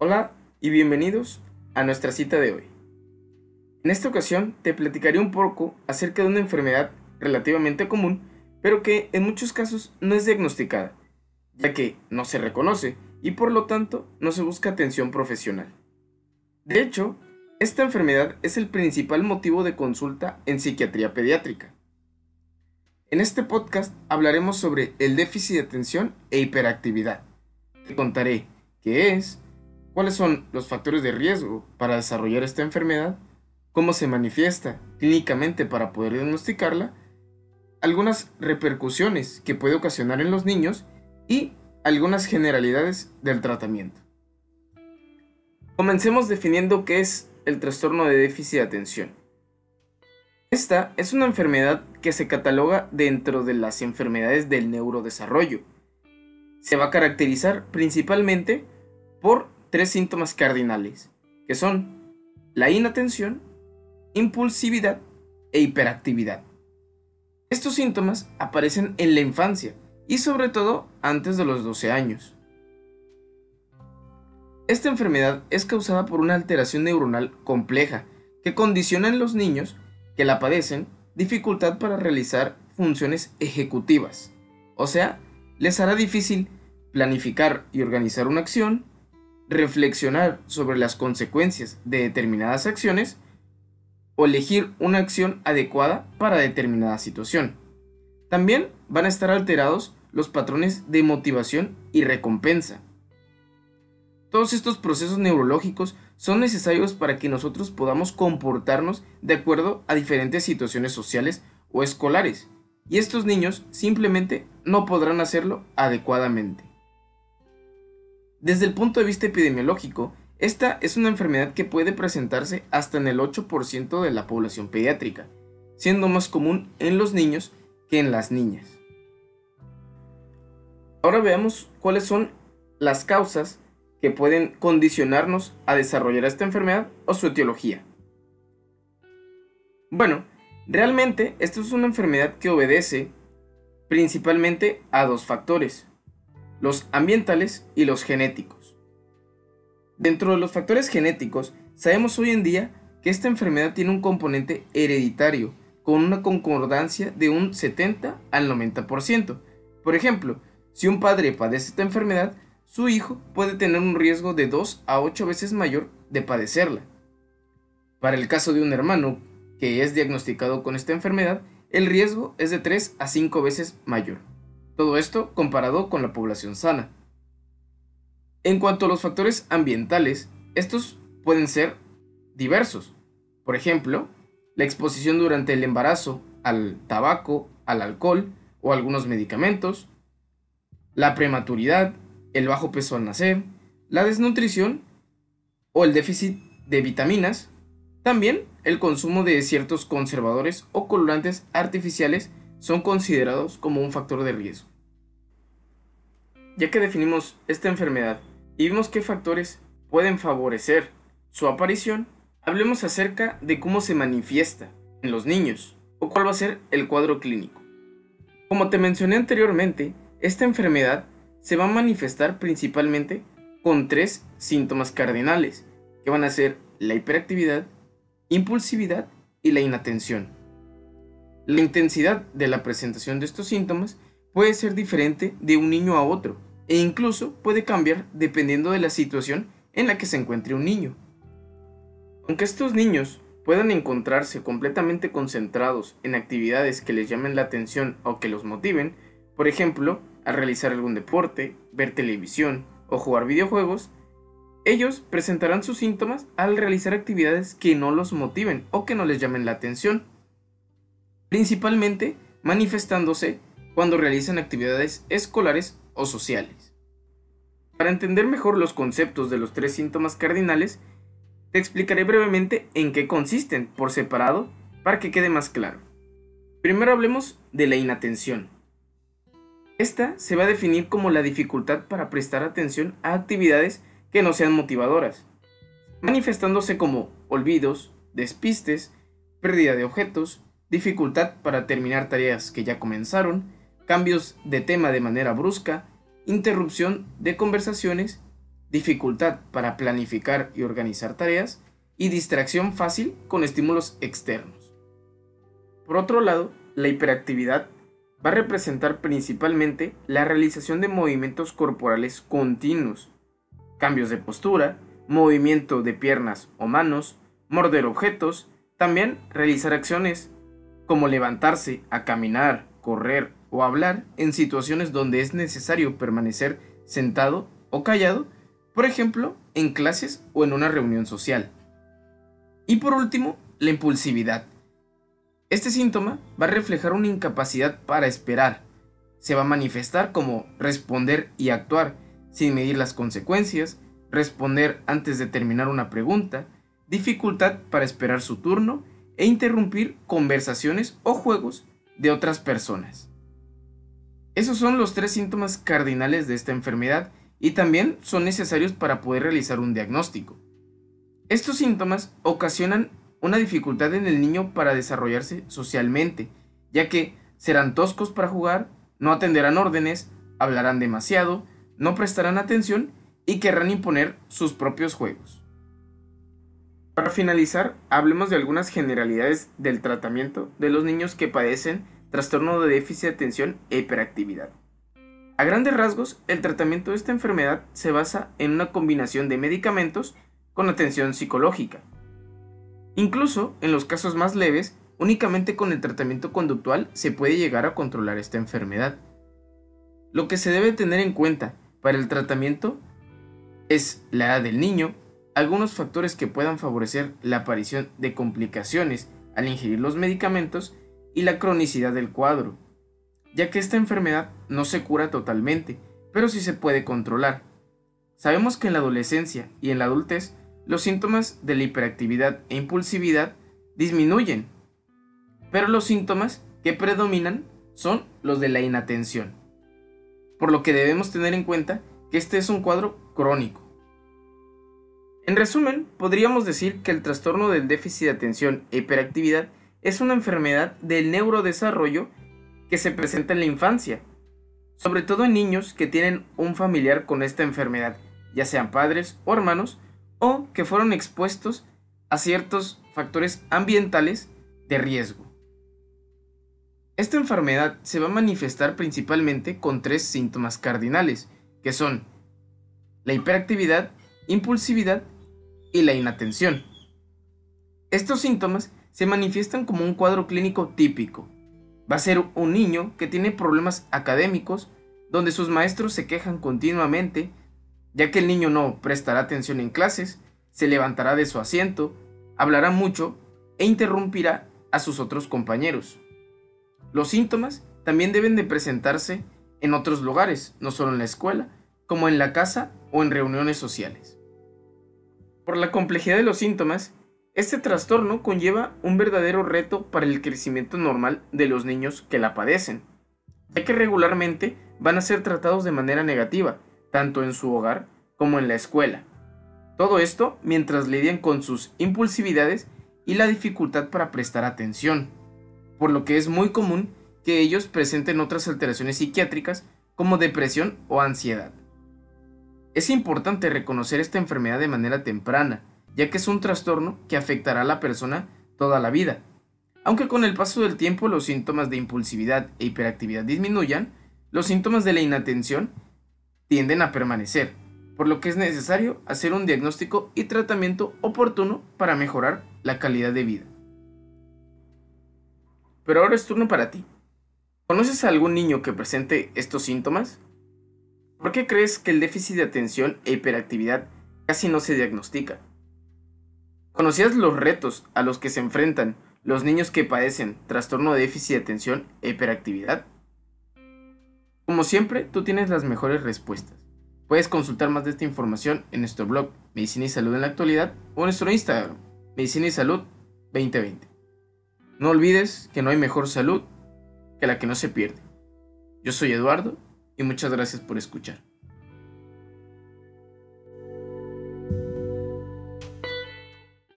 Hola y bienvenidos a nuestra cita de hoy. En esta ocasión te platicaré un poco acerca de una enfermedad relativamente común, pero que en muchos casos no es diagnosticada, ya que no se reconoce y por lo tanto no se busca atención profesional. De hecho, esta enfermedad es el principal motivo de consulta en psiquiatría pediátrica. En este podcast hablaremos sobre el déficit de atención e hiperactividad. Te contaré qué es, cuáles son los factores de riesgo para desarrollar esta enfermedad, cómo se manifiesta clínicamente para poder diagnosticarla, algunas repercusiones que puede ocasionar en los niños y algunas generalidades del tratamiento. Comencemos definiendo qué es el trastorno de déficit de atención. Esta es una enfermedad que se cataloga dentro de las enfermedades del neurodesarrollo. Se va a caracterizar principalmente por tres síntomas cardinales, que son la inatención, impulsividad e hiperactividad. Estos síntomas aparecen en la infancia y sobre todo antes de los 12 años. Esta enfermedad es causada por una alteración neuronal compleja que condiciona en los niños que la padecen dificultad para realizar funciones ejecutivas, o sea, les hará difícil planificar y organizar una acción, reflexionar sobre las consecuencias de determinadas acciones o elegir una acción adecuada para determinada situación. También van a estar alterados los patrones de motivación y recompensa. Todos estos procesos neurológicos son necesarios para que nosotros podamos comportarnos de acuerdo a diferentes situaciones sociales o escolares, y estos niños simplemente no podrán hacerlo adecuadamente. Desde el punto de vista epidemiológico, esta es una enfermedad que puede presentarse hasta en el 8% de la población pediátrica, siendo más común en los niños que en las niñas. Ahora veamos cuáles son las causas que pueden condicionarnos a desarrollar esta enfermedad o su etiología. Bueno, realmente esto es una enfermedad que obedece principalmente a dos factores, los ambientales y los genéticos. Dentro de los factores genéticos, sabemos hoy en día que esta enfermedad tiene un componente hereditario con una concordancia de un 70 al 90%. Por ejemplo, si un padre padece esta enfermedad, su hijo puede tener un riesgo de 2 a 8 veces mayor de padecerla. Para el caso de un hermano que es diagnosticado con esta enfermedad, el riesgo es de 3 a 5 veces mayor. Todo esto comparado con la población sana. En cuanto a los factores ambientales, estos pueden ser diversos. Por ejemplo, la exposición durante el embarazo al tabaco, al alcohol o algunos medicamentos, la prematuridad, el bajo peso al nacer, la desnutrición o el déficit de vitaminas, también el consumo de ciertos conservadores o colorantes artificiales son considerados como un factor de riesgo. Ya que definimos esta enfermedad y vimos qué factores pueden favorecer su aparición, hablemos acerca de cómo se manifiesta en los niños o cuál va a ser el cuadro clínico. Como te mencioné anteriormente, esta enfermedad se va a manifestar principalmente con tres síntomas cardinales, que van a ser la hiperactividad, impulsividad y la inatención. La intensidad de la presentación de estos síntomas puede ser diferente de un niño a otro e incluso puede cambiar dependiendo de la situación en la que se encuentre un niño. Aunque estos niños puedan encontrarse completamente concentrados en actividades que les llamen la atención o que los motiven, por ejemplo, a realizar algún deporte, ver televisión o jugar videojuegos, ellos presentarán sus síntomas al realizar actividades que no los motiven o que no les llamen la atención, principalmente manifestándose cuando realizan actividades escolares o sociales. Para entender mejor los conceptos de los tres síntomas cardinales, te explicaré brevemente en qué consisten por separado para que quede más claro. Primero hablemos de la inatención. Esta se va a definir como la dificultad para prestar atención a actividades que no sean motivadoras, manifestándose como olvidos, despistes, pérdida de objetos, dificultad para terminar tareas que ya comenzaron, cambios de tema de manera brusca, interrupción de conversaciones dificultad para planificar y organizar tareas y distracción fácil con estímulos externos. Por otro lado, la hiperactividad va a representar principalmente la realización de movimientos corporales continuos, cambios de postura, movimiento de piernas o manos, morder objetos, también realizar acciones como levantarse a caminar, correr o hablar en situaciones donde es necesario permanecer sentado o callado, por ejemplo, en clases o en una reunión social. Y por último, la impulsividad. Este síntoma va a reflejar una incapacidad para esperar. Se va a manifestar como responder y actuar sin medir las consecuencias, responder antes de terminar una pregunta, dificultad para esperar su turno e interrumpir conversaciones o juegos de otras personas. Esos son los tres síntomas cardinales de esta enfermedad y también son necesarios para poder realizar un diagnóstico. Estos síntomas ocasionan una dificultad en el niño para desarrollarse socialmente, ya que serán toscos para jugar, no atenderán órdenes, hablarán demasiado, no prestarán atención y querrán imponer sus propios juegos. Para finalizar, hablemos de algunas generalidades del tratamiento de los niños que padecen trastorno de déficit de atención e hiperactividad. A grandes rasgos, el tratamiento de esta enfermedad se basa en una combinación de medicamentos con atención psicológica. Incluso en los casos más leves, únicamente con el tratamiento conductual se puede llegar a controlar esta enfermedad. Lo que se debe tener en cuenta para el tratamiento es la edad del niño, algunos factores que puedan favorecer la aparición de complicaciones al ingerir los medicamentos y la cronicidad del cuadro, ya que esta enfermedad no se cura totalmente, pero sí se puede controlar. Sabemos que en la adolescencia y en la adultez los síntomas de la hiperactividad e impulsividad disminuyen, pero los síntomas que predominan son los de la inatención, por lo que debemos tener en cuenta que este es un cuadro crónico. En resumen, podríamos decir que el trastorno del déficit de atención e hiperactividad es una enfermedad del neurodesarrollo que se presenta en la infancia, sobre todo en niños que tienen un familiar con esta enfermedad, ya sean padres o hermanos, o que fueron expuestos a ciertos factores ambientales de riesgo. Esta enfermedad se va a manifestar principalmente con tres síntomas cardinales, que son la hiperactividad, impulsividad y la inatención. Estos síntomas se manifiestan como un cuadro clínico típico. Va a ser un niño que tiene problemas académicos, donde sus maestros se quejan continuamente, ya que el niño no prestará atención en clases, se levantará de su asiento, hablará mucho e interrumpirá a sus otros compañeros. Los síntomas también deben de presentarse en otros lugares, no solo en la escuela, como en la casa o en reuniones sociales. Por la complejidad de los síntomas, este trastorno conlleva un verdadero reto para el crecimiento normal de los niños que la padecen, ya que regularmente van a ser tratados de manera negativa, tanto en su hogar como en la escuela. Todo esto mientras lidian con sus impulsividades y la dificultad para prestar atención, por lo que es muy común que ellos presenten otras alteraciones psiquiátricas como depresión o ansiedad. Es importante reconocer esta enfermedad de manera temprana, ya que es un trastorno que afectará a la persona toda la vida. Aunque con el paso del tiempo los síntomas de impulsividad e hiperactividad disminuyan, los síntomas de la inatención tienden a permanecer, por lo que es necesario hacer un diagnóstico y tratamiento oportuno para mejorar la calidad de vida. Pero ahora es turno para ti. ¿Conoces a algún niño que presente estos síntomas? ¿Por qué crees que el déficit de atención e hiperactividad casi no se diagnostica? ¿Conocías los retos a los que se enfrentan los niños que padecen trastorno de déficit de atención e hiperactividad? Como siempre, tú tienes las mejores respuestas. Puedes consultar más de esta información en nuestro blog Medicina y Salud en la actualidad o en nuestro Instagram, Medicina y Salud 2020. No olvides que no hay mejor salud que la que no se pierde. Yo soy Eduardo y muchas gracias por escuchar.